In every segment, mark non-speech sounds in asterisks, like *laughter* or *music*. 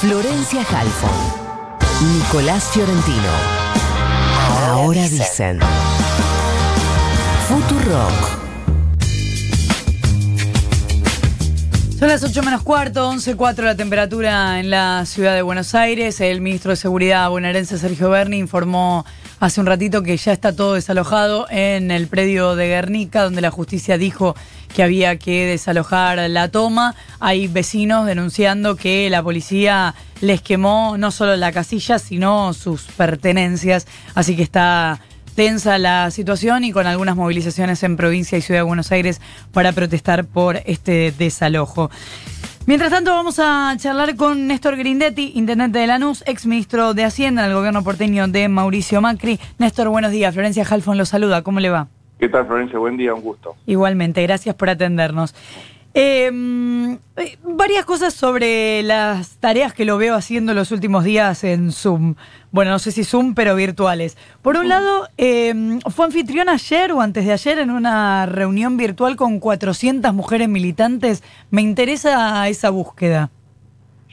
Florencia Halfon. Nicolás Fiorentino. Ahora dicen. Futurock. Son las 8 menos cuarto, 11.4 la temperatura en la ciudad de Buenos Aires. El ministro de Seguridad bonaerense Sergio Berni informó hace un ratito que ya está todo desalojado en el predio de Guernica, donde la justicia dijo que había que desalojar la toma. Hay vecinos denunciando que la policía les quemó no solo la casilla, sino sus pertenencias. Así que está tensa la situación y con algunas movilizaciones en provincia y ciudad de Buenos Aires para protestar por este desalojo. Mientras tanto, vamos a charlar con Néstor Grindetti, intendente de Lanús, ex ministro de Hacienda en el gobierno porteño de Mauricio Macri. Néstor, buenos días. Florencia Halfon lo saluda. ¿Cómo le va? ¿Qué tal, Florencia? Buen día, un gusto. Igualmente, gracias por atendernos. Em, eh, varias cosas sobre las tareas que lo veo haciendo los últimos días en Zoom. Bueno, no sé si Zoom, pero virtuales. Por un lado, em, fue anfitrión ayer o antes de ayer en una reunión virtual con 400 mujeres militantes. Me interesa esa búsqueda.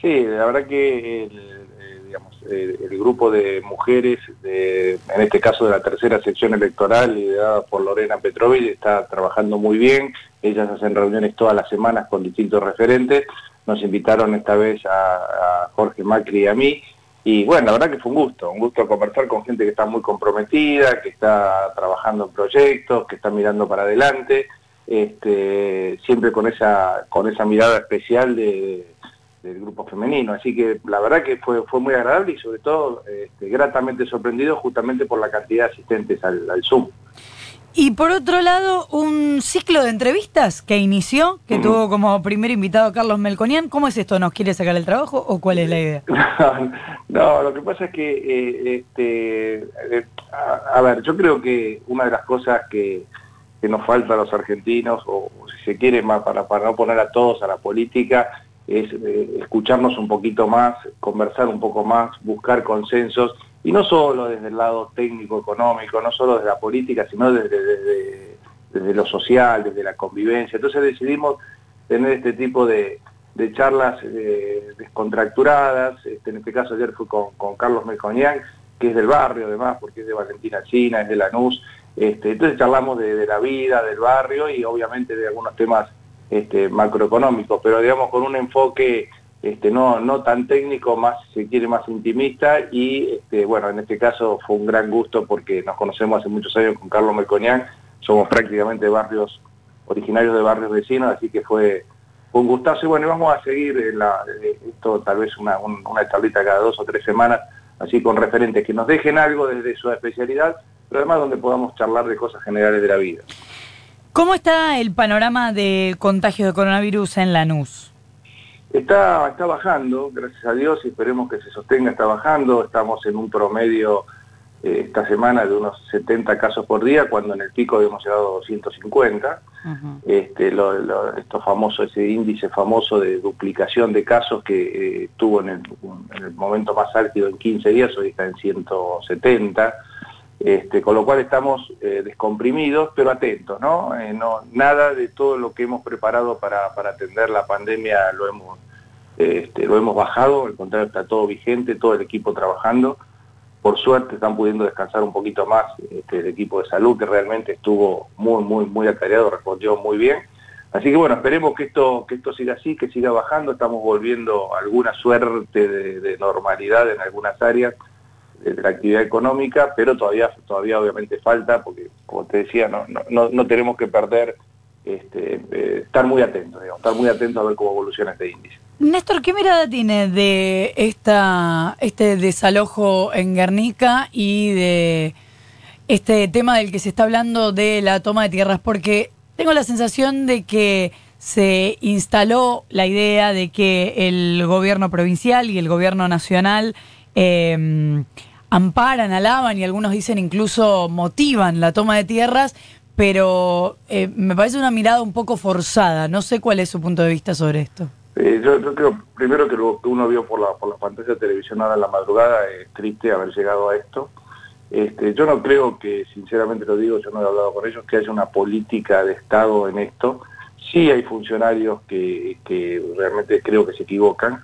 Sí, la verdad que el, eh, digamos, el, el grupo de mujeres, de, en este caso de la tercera sección electoral, liderada por Lorena Petrovich, está trabajando muy bien. Ellas hacen reuniones todas las semanas con distintos referentes. Nos invitaron esta vez a, Jorge Macri y a mí. Y bueno, la verdad que fue un gusto, un gusto conversar con gente que está muy comprometida, que está trabajando en proyectos, que está mirando para adelante, este, siempre con esa, con esa mirada especial de, del grupo femenino. Así que la verdad que fue, fue muy agradable y sobre todo este, gratamente sorprendido justamente por la cantidad de asistentes al Zoom. Y por otro lado, un ciclo de entrevistas que inició, que tuvo como primer invitado Carlos Melconian. ¿Cómo es esto? ¿Nos quiere sacar el trabajo o cuál es la idea? *laughs* no, lo que pasa es que, eh, este, eh, a, a, ver, yo creo que una de las cosas que, que nos falta a los argentinos, o, o si se quiere más para, para no poner a todos a la política, es eh, escucharnos un poquito más, conversar un poco más, buscar consensos, y no solo desde el lado técnico, económico, no solo desde la política, sino desde, desde, desde lo social, desde la convivencia. Entonces decidimos tener este tipo de, charlas eh, descontracturadas, este, en este caso ayer fue con, con Carlos Melconian, que es del barrio además, porque es de Valentina China, es de Lanús, este, entonces charlamos de, de la vida, del barrio y obviamente de algunos temas este, macroeconómicos, pero digamos con un enfoque este, no, no tan técnico, más se quiere más intimista y este, bueno, en este caso fue un gran gusto porque nos conocemos hace muchos años con Carlos Melconian, somos prácticamente barrios originarios de barrios vecinos, así que fue, un gustazo y bueno, vamos a seguir en la, esto tal vez una, una tablita cada dos o tres semanas, así con referentes que nos dejen algo desde su especialidad, pero además donde podamos charlar de cosas generales de la vida. ¿Cómo está el panorama de contagio de coronavirus en Lanús? Está, está bajando, gracias a Dios, y esperemos que se sostenga, está bajando. Estamos en un promedio eh, esta semana de unos 70 casos por día, cuando en el pico habíamos llegado a 250. Uh -huh. este, lo, lo, esto famoso, ese índice famoso de duplicación de casos que eh, tuvo en el, en el momento más álgido en 15 días, hoy está en 170. Este, con lo cual estamos eh, descomprimidos, pero atentos, ¿no? Eh, ¿no? Nada de todo lo que hemos preparado para, atender la pandemia lo hemos, este, lo hemos bajado, al contrario está todo vigente, todo el equipo trabajando. Por suerte están pudiendo descansar un poquito más este, el equipo de salud, que realmente estuvo muy, muy, muy atareado, respondió muy bien. Así que bueno, esperemos que esto, que esto siga así, que siga bajando, estamos volviendo alguna suerte de normalidad en algunas áreas de la actividad económica, pero todavía, todavía obviamente falta, porque como te decía, no, no, no tenemos que perder, este, eh, estar muy atentos, digamos, estar muy atentos a ver cómo evoluciona este índice. Néstor, ¿qué mirada tiene de esta, este desalojo en Guernica y de este tema del que se está hablando de la toma de tierras? Porque tengo la sensación de que se instaló la idea de que el gobierno provincial y el gobierno nacional eh, amparan, alaban y algunos dicen incluso motivan la toma de tierras, pero eh, me parece una mirada un poco forzada. No sé cuál es su punto de vista sobre esto. Eh, yo, creo, primero que lo que uno vio por la, por la pantalla ahora en la madrugada, es triste haber llegado a esto. Este, yo no creo que, sinceramente lo digo, yo no he hablado con ellos, que haya una política de Estado en esto. Sí hay funcionarios que, que realmente creo que se equivocan,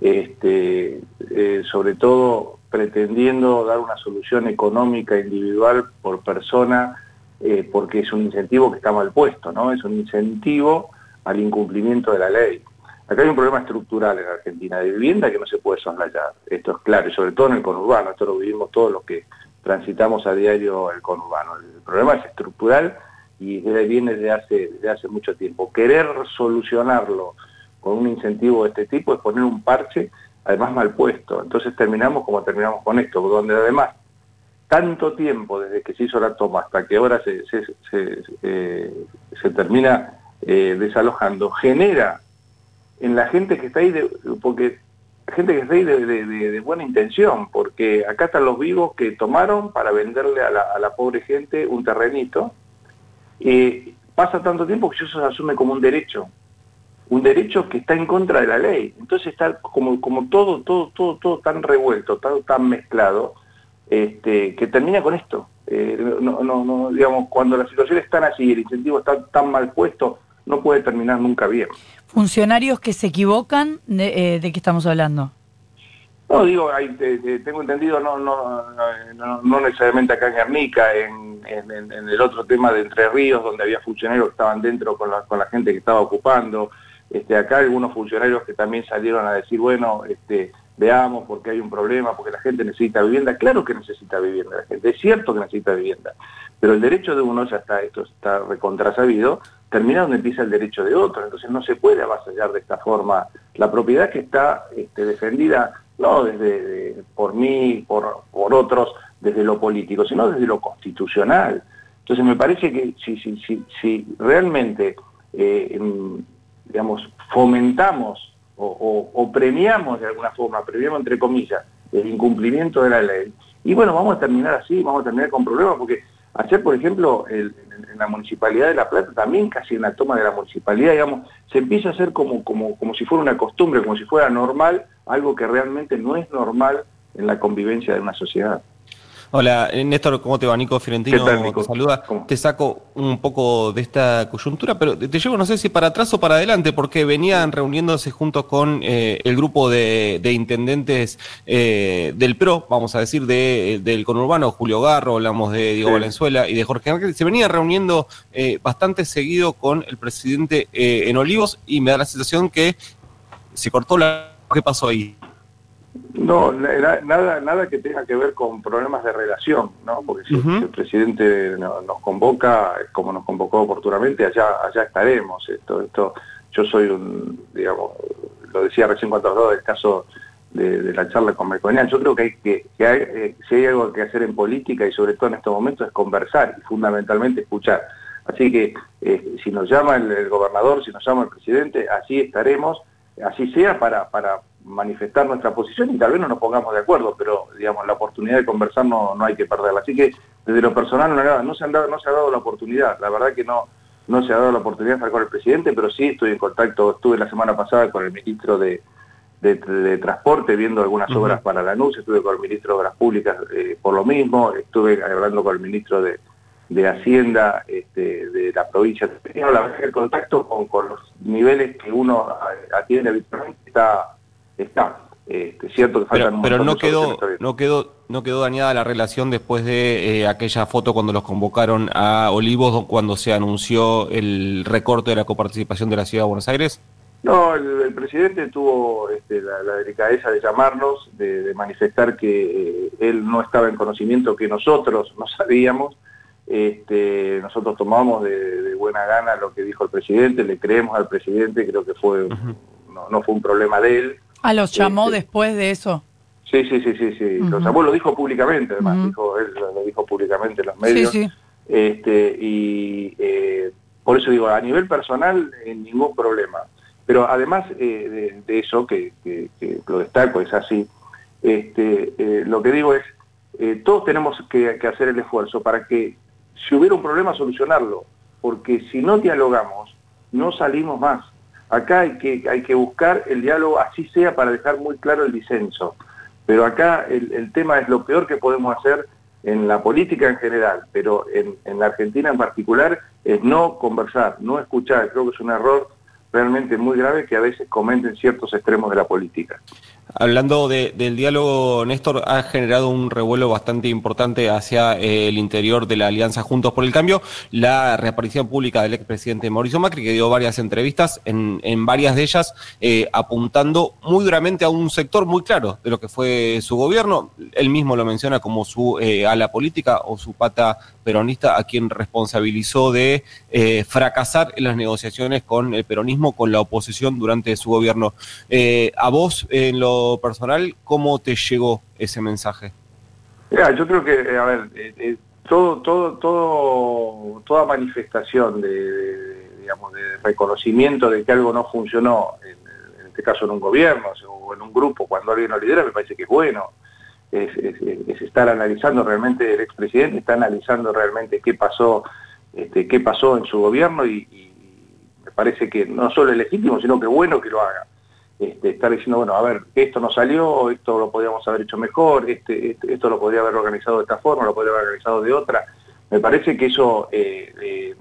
este, eh, sobre todo pretendiendo dar una solución económica individual por persona, eh, porque es un incentivo que está mal puesto, ¿no? Es un incentivo al incumplimiento de la ley. Acá hay un problema estructural en Argentina de vivienda que no se puede soslayar. Esto es claro, y sobre todo en el conurbano, esto lo vivimos todos los que transitamos a diario el conurbano. El problema es estructural y viene desde hace, desde hace mucho tiempo. Querer solucionarlo con un incentivo de este tipo es poner un parche, además mal puesto. Entonces terminamos como terminamos con esto, donde además tanto tiempo desde que se hizo la toma hasta que ahora se, eh, termina eh, desalojando, genera en la gente que está ahí, de, porque gente que está ahí de, buena intención, porque acá están los vivos que tomaron para venderle a la, pobre gente un terrenito, y pasa tanto tiempo que eso se asume como un derecho, un derecho que está en contra de la ley. Entonces está como, como todo, todo, todo, todo tan revuelto, todo tan mezclado, este, que termina con esto. Eh, no, no, no, digamos, cuando la situación es tan así, el incentivo está tan mal puesto, no puede terminar nunca bien. ¿Funcionarios que se equivocan? ¿De, eh, qué estamos hablando? No, digo, tengo entendido, no, no, no, necesariamente acá en Guernica, en, en, el otro tema de Entre Ríos, donde había funcionarios que estaban dentro con la, con la gente que estaba ocupando, este, acá algunos funcionarios que también salieron a decir, bueno, este, veamos porque hay un problema, porque la gente necesita vivienda. Claro que necesita vivienda la gente, es cierto que necesita vivienda, pero el derecho de uno ya está, esto está recontrasabido, termina donde empieza el derecho de otro, entonces no se puede avasallar de esta forma la propiedad que está este, defendida no desde por mí, por, por otros, desde lo político, sino desde lo constitucional. Entonces me parece que si, si, si, si realmente eh, digamos, fomentamos o, premiamos de alguna forma, premiamos entre comillas, el incumplimiento de la ley. Y bueno, vamos a terminar así, vamos a terminar con problemas, porque ayer, por ejemplo, en la Municipalidad de La Plata, también casi en la toma de la Municipalidad, digamos, se empieza a hacer como, como, como si fuera una costumbre, como si fuera normal, algo que realmente no es normal en la convivencia de una sociedad. Hola, Néstor, ¿cómo te va? Nico Fiorentino te saluda. Te saco un poco de esta coyuntura, pero te llevo, no sé si para atrás o para adelante, porque venían reuniéndose junto con eh, el grupo de, intendentes eh, del PRO, vamos a decir, de, del conurbano, Julio Garro, hablamos de Diego Valenzuela y de Jorge Ángel. Se venía reuniendo eh, bastante seguido con el presidente en Olivos y me da la sensación que se cortó la... ¿Qué pasó ahí? No, nada, nada que tenga que ver con problemas de relación, ¿no? Porque si, el presidente nos convoca, como nos convocó oportunamente, allá, allá estaremos. Esto, esto, yo soy un, digamos, lo decía recién cuando hablaba del caso de, la charla con Melconian, yo creo que hay que, que hay, eh, si hay algo que hacer en política y sobre todo en estos momentos es conversar y fundamentalmente escuchar. Así que eh, si nos llama el, el, gobernador, si nos llama el presidente, así estaremos, así sea para, para manifestar nuestra posición y tal vez no nos pongamos de acuerdo, pero digamos la oportunidad de conversar no, no hay que perderla. Así que desde lo personal no, no, se han dado, no se ha dado la oportunidad, la verdad que no, no se ha dado la oportunidad de estar con el presidente, pero sí estoy en contacto, estuve la semana pasada con el ministro de, de, Transporte viendo algunas obras para la NUS, estuve con el ministro de Obras Públicas eh, por lo mismo, estuve hablando con el ministro de, de Hacienda este, de la provincia. La verdad el contacto con, con los niveles que uno atiende habitualmente está está. Este, cierto que faltan pero, pero no quedó no quedó no quedó dañada la relación después de eh, aquella foto cuando los convocaron a Olivos cuando se anunció el recorte de la coparticipación de la ciudad de Buenos Aires no el, presidente tuvo este, la, delicadeza de llamarnos de, manifestar que eh, él no estaba en conocimiento que nosotros no sabíamos. Este, nosotros tomamos de, buena gana lo que dijo el presidente le creemos al presidente creo que fue no, no fue un problema de él Ah, los llamó este, después de eso. Sí, sí, sí, sí, sí. Los llamó, lo dijo públicamente, además, dijo, él lo dijo públicamente en los medios. Sí, sí. Este, y eh, por eso digo, a nivel personal, ningún problema. Pero además eh, de, eso, que, lo destaco, es así, este, eh, lo que digo es, todos tenemos que, que hacer el esfuerzo para que si hubiera un problema, solucionarlo. Porque si no dialogamos, no salimos más. Acá hay que, hay que buscar el diálogo, así sea, para dejar muy claro el disenso. Pero acá el, tema es lo peor que podemos hacer en la política en general, pero en, la Argentina en particular, es no conversar, no escuchar. Creo que es un error realmente muy graves que a veces cometen ciertos extremos de la política. Hablando del diálogo, Néstor, ha generado un revuelo bastante importante hacia eh, el interior de la Alianza Juntos por el Cambio, la reaparición pública del expresidente Mauricio Macri, que dio varias entrevistas, en, varias de ellas eh, apuntando muy duramente a un sector muy claro de lo que fue su gobierno. Él mismo lo menciona como su eh, ala política o su pata peronista, a quien responsabilizó de fracasar en las negociaciones con el peronismo, con la oposición durante su gobierno. a vos, en lo personal, ¿cómo te llegó ese mensaje? yo creo que, eh, a ver, eh, eh, todo, todo, toda manifestación de, digamos, de reconocimiento de que algo no funcionó, en, este caso en un gobierno o en un grupo, cuando alguien lo lidera, me parece que es bueno. Es, estar analizando realmente, el expresidente está analizando realmente qué pasó, este, qué pasó en su gobierno y, y me parece que no solo es legítimo, sino que es bueno que lo haga este, estar diciendo, bueno, a ver, esto no salió, esto lo podríamos haber hecho mejor, este, este, esto lo podría haber organizado de esta forma, lo podría haber organizado de otra. Me parece que eso eh, eh,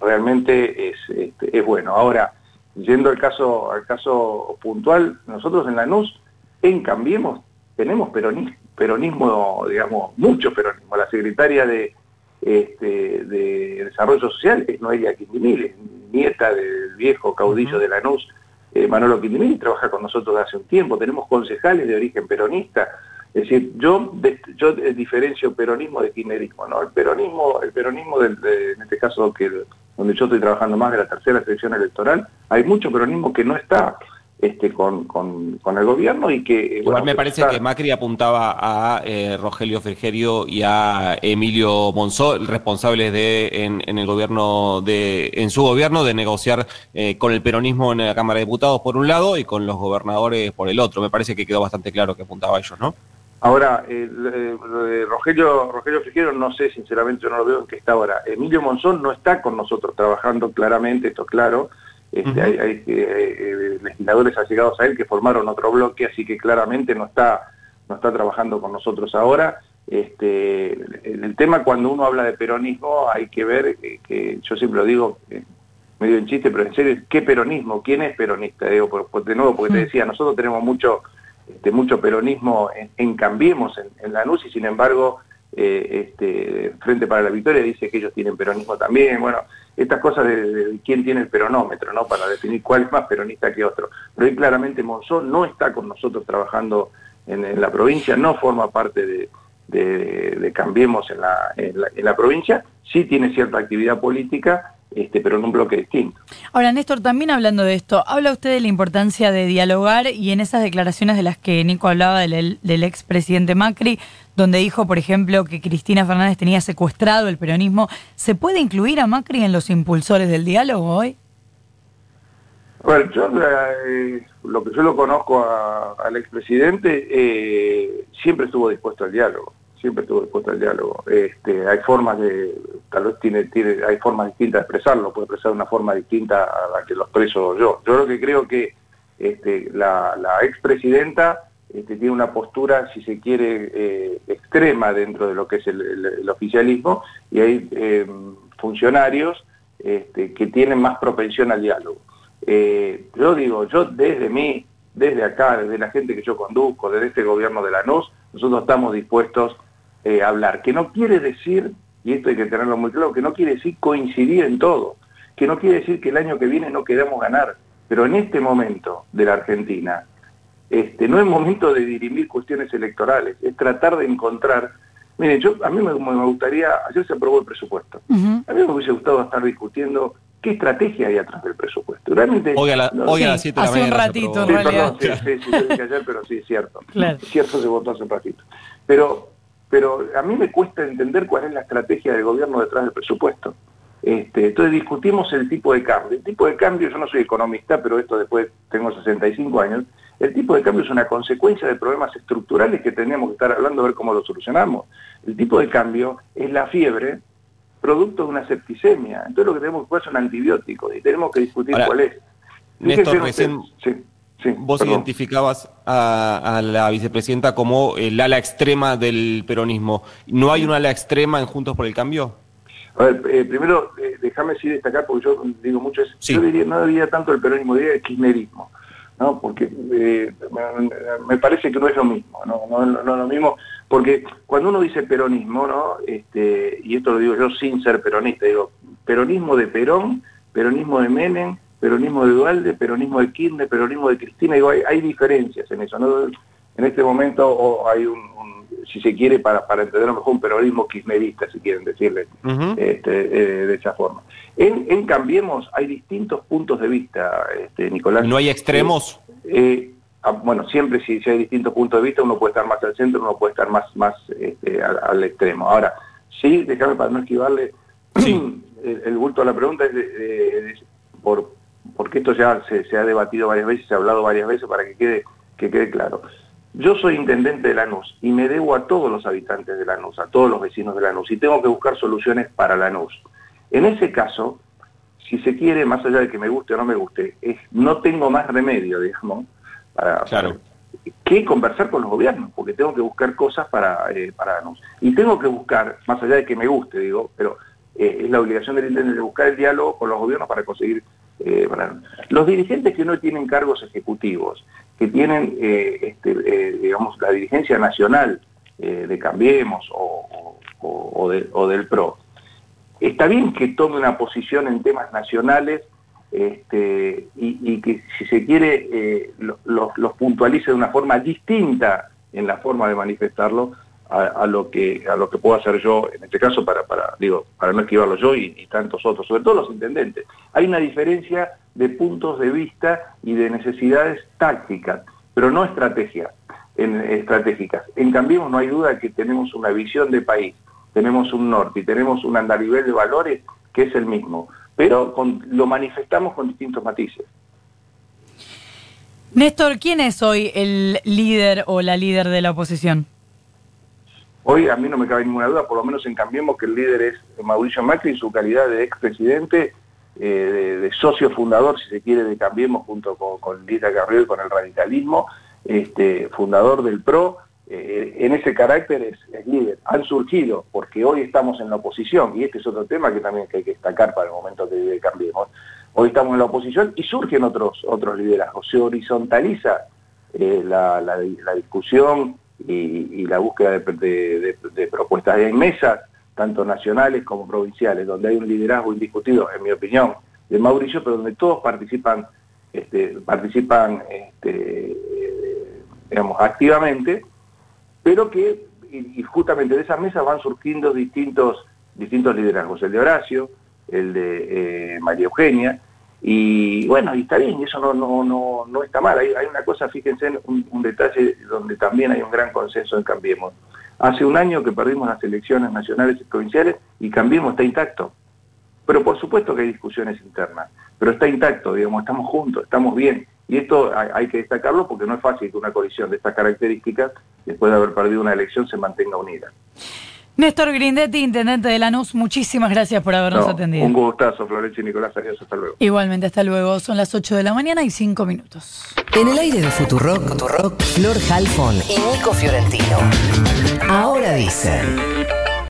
realmente es, este, es bueno. Ahora, yendo al caso, al caso puntual, nosotros en la NUS, en Cambiemos, tenemos peronismo, peronismo, digamos, mucho peronismo. La secretaria de, este, de Desarrollo Social es Noelia Quindimil, nieta del viejo caudillo de la NUS, eh, Manolo Quindimini trabaja con nosotros hace un tiempo, tenemos concejales de origen peronista. Es decir, yo, yo diferencio peronismo de kirchnerismo, ¿no? El peronismo, el peronismo del, en este caso que donde yo estoy trabajando más de la tercera sección electoral, hay mucho peronismo que no está este, con, con, el gobierno y que... Igual me parece que Macri apuntaba a eh, Rogelio Frigerio y a Emilio Monzó, responsables de en, en, el gobierno de en su gobierno de negociar eh, con el peronismo en la Cámara de Diputados por un lado y con los gobernadores por el otro. Me parece que quedó bastante claro que apuntaba a ellos, ¿no? Ahora, eh, Rogelio, Rogelio Frigerio no sé, sinceramente yo no lo veo en qué está ahora. Emilio Monzón no está con nosotros trabajando claramente, esto claro, este, Hay, eh, eh, legisladores allegados a él que formaron otro bloque, así que claramente no está, no está trabajando con nosotros ahora. Este, el, tema cuando uno habla de peronismo hay que ver, que yo siempre lo digo, medio en chiste, pero en serio, ¿qué peronismo? ¿Quién es peronista? Digo, de nuevo, porque te mm. decía, nosotros tenemos mucho, este, mucho peronismo en, Cambiemos, en, en la NUS, y sin embargo eh, este, Frente para la Victoria dice que ellos tienen peronismo también, bueno, estas cosas de, quién tiene el peronómetro, ¿no? Para definir cuál es más peronista que otro. Pero ahí claramente Monzón no está con nosotros trabajando en, la provincia, no forma parte de, Cambiemos en la, en la provincia, sí tiene cierta actividad política, este, pero en un bloque distinto. Ahora, Néstor, también hablando de esto, habla usted de la importancia de dialogar y en esas declaraciones de las que Nico hablaba del, del expresidente Macri, donde dijo, por ejemplo, que Cristina Fernández tenía secuestrado el peronismo, ¿se puede incluir a Macri en los impulsores del diálogo hoy? Bueno, yo eh, lo que yo lo conozco al expresidente, eh, siempre estuvo dispuesto al diálogo siempre estuvo dispuesto al diálogo. Este, hay formas de, tal vez tiene, tiene, hay formas distintas de expresarlo, puede expresar de una forma distinta a la que lo expreso yo. Yo lo que creo que este, la, la expresidenta este, tiene una postura, si se quiere, eh, extrema dentro de lo que es el, oficialismo, y hay em, funcionarios este, que tienen más propensión al diálogo. Eh, yo digo, yo desde mí, desde acá, desde la gente que yo conduzco, desde este gobierno de la NUS, nosotros estamos dispuestos eh, hablar, que no quiere decir, y esto hay que tenerlo muy claro, que no quiere decir coincidir en todo, que no quiere decir que el año que viene no queramos ganar, pero en este momento de la Argentina, este, no es momento de dirimir cuestiones electorales, es tratar de encontrar... Mire, yo, a mí me, gustaría, ayer se aprobó el presupuesto, a mí me hubiese gustado estar discutiendo qué estrategia hay atrás del presupuesto. Realmente, hoy a, la, hoy a las 7 de la mañana. un ratito, en realidad. sí, sí, sí, ayer, pero sí, es cierto. Claro. cierto, se votó hace un ratito. Pero pero a mí me cuesta entender cuál es la estrategia del gobierno detrás del presupuesto. Este, entonces discutimos el tipo de cambio. El tipo de cambio, yo no soy economista, pero esto después tengo 65 años, el tipo de cambio es una consecuencia de problemas estructurales que tenemos que estar hablando a ver cómo lo solucionamos. El tipo de cambio es la fiebre producto de una septicemia. Entonces lo que tenemos que hacer es un antibiótico y tenemos que discutir cuál es. Néstor, recién, Vos identificabas a, la vicepresidenta como el ala extrema del peronismo. ¿No hay un ala extrema en Juntos por el Cambio? A ver, eh, primero, eh, déjame sí destacar, porque yo digo mucho, es, yo diría, no diría tanto el peronismo, diría el kirchnerismo, ¿no? Porque eh, me, parece que no es lo mismo, ¿no? No, no, es lo mismo, porque cuando uno dice peronismo, ¿no? Este, y esto lo digo yo sin ser peronista, digo, peronismo de Perón, peronismo de Menem, peronismo de Dualde, peronismo de Kirchner, peronismo de Cristina, digo, hay, hay diferencias en eso, ¿no? En este momento hay un si se quiere, para, para entender mejor un peronismo kirchnerista, si quieren decirle este, eh, de esa forma. En, Cambiemos hay distintos puntos de vista, este, Nicolás. ¿No hay extremos? Eh, eh, ah, bueno, siempre si, hay distintos puntos de vista, uno puede estar más al centro, uno puede estar más, más este, al, extremo. Ahora, sí, déjame para no esquivarle *clears throat* el, bulto a la pregunta, es por, porque esto ya se, se, ha debatido varias veces, se ha hablado varias veces para que quede, que quede claro. Yo soy intendente de Lanús y me debo a todos los habitantes de Lanús, a todos los vecinos de Lanús, y tengo que buscar soluciones para Lanús. En ese caso, si se quiere, más allá de que me guste o no me guste, es, no tengo más remedio, digamos, para, que conversar con los gobiernos, porque tengo que buscar cosas para, eh, para Lanús. Y tengo que buscar, más allá de que me guste, digo, pero eh, es la obligación del intendente de buscar el diálogo con los gobiernos para conseguir eh, los dirigentes que no tienen cargos ejecutivos, que tienen, eh, este, eh, digamos, la dirigencia nacional de Cambiemos o, del PRO, está bien que tome una posición en temas nacionales este, y, que si se quiere los puntualice de una forma distinta en la forma de manifestarlo a, lo que a lo que puedo hacer yo en este caso para para digo para no esquivarlo yo y, tantos otros sobre todo los intendentes. Hay una diferencia de puntos de vista y de necesidades tácticas pero no estrategias en, estratégicas. En cambio no hay duda que tenemos una visión de país tenemos un norte y tenemos un andarivel de valores que es el mismo pero lo manifestamos con distintos matices. Néstor, ¿quién es hoy el líder o la líder de la oposición? Hoy a mí no me cabe ninguna duda, por lo menos en Cambiemos, que el líder es Mauricio Macri en su calidad de expresidente, eh, de, socio fundador, si se quiere, de Cambiemos junto con, Lita Carrió y con el radicalismo, este, fundador del PRO, eh, en ese carácter es, líder. Han surgido, porque hoy estamos en la oposición, y este es otro tema que también hay que destacar para el momento que Cambiemos, hoy estamos en la oposición y surgen otros, otros liderazgos, se horizontaliza eh, la discusión, y, la búsqueda de, propuestas en mesas, tanto nacionales como provinciales, donde hay un liderazgo indiscutido, en mi opinión, de Mauricio, pero donde todos participan, este, participan este, digamos, activamente, pero que y, justamente de esas mesas van surgiendo distintos, distintos liderazgos, el de Horacio, el de eh, María Eugenia, y bueno, y está bien, y eso no, no, no, no está mal. Hay, una cosa, fíjense, un, un, detalle donde también hay un gran consenso en Cambiemos. Hace un año que perdimos las elecciones nacionales y provinciales y Cambiemos está intacto. Pero por supuesto que hay discusiones internas, pero está intacto, digamos, estamos juntos, estamos bien. Y esto hay, hay que destacarlo porque no es fácil que una coalición de estas características, después de haber perdido una elección, se mantenga unida. Néstor Grindetti, intendente de Lanús, muchísimas gracias por habernos atendido. Un gustazo, Florencia y Nicolás, adiós, hasta luego. Igualmente, hasta luego. Son las 8 de la mañana y 5 minutos. En el aire de Futurock, Futurock Flor Halfon y Nico Fiorentino. Ahora dicen...